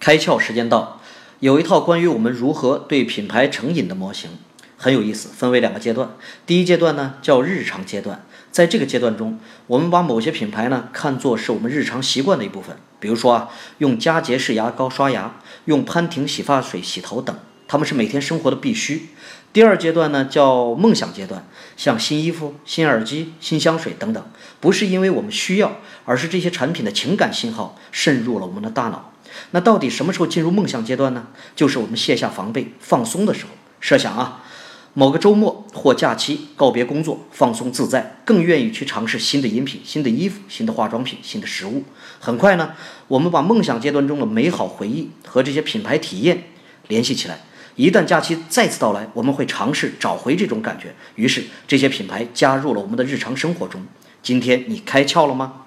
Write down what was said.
开窍时间到，有一套关于我们如何对品牌成瘾的模型，很有意思，分为两个阶段。第一阶段呢叫日常阶段，在这个阶段中，我们把某些品牌呢看作是我们日常习惯的一部分，比如说啊，用佳洁士牙膏刷牙，用潘婷洗发水洗头等，它们是每天生活的必须。第二阶段呢叫梦想阶段，像新衣服、新耳机、新香水等等，不是因为我们需要，而是这些产品的情感信号渗入了我们的大脑。那到底什么时候进入梦想阶段呢？就是我们卸下防备、放松的时候。设想啊，某个周末或假期，告别工作，放松自在，更愿意去尝试新的饮品、新的衣服、新的化妆品、新的食物。很快呢，我们把梦想阶段中的美好回忆和这些品牌体验联系起来。一旦假期再次到来，我们会尝试找回这种感觉。于是，这些品牌加入了我们的日常生活中。今天你开窍了吗？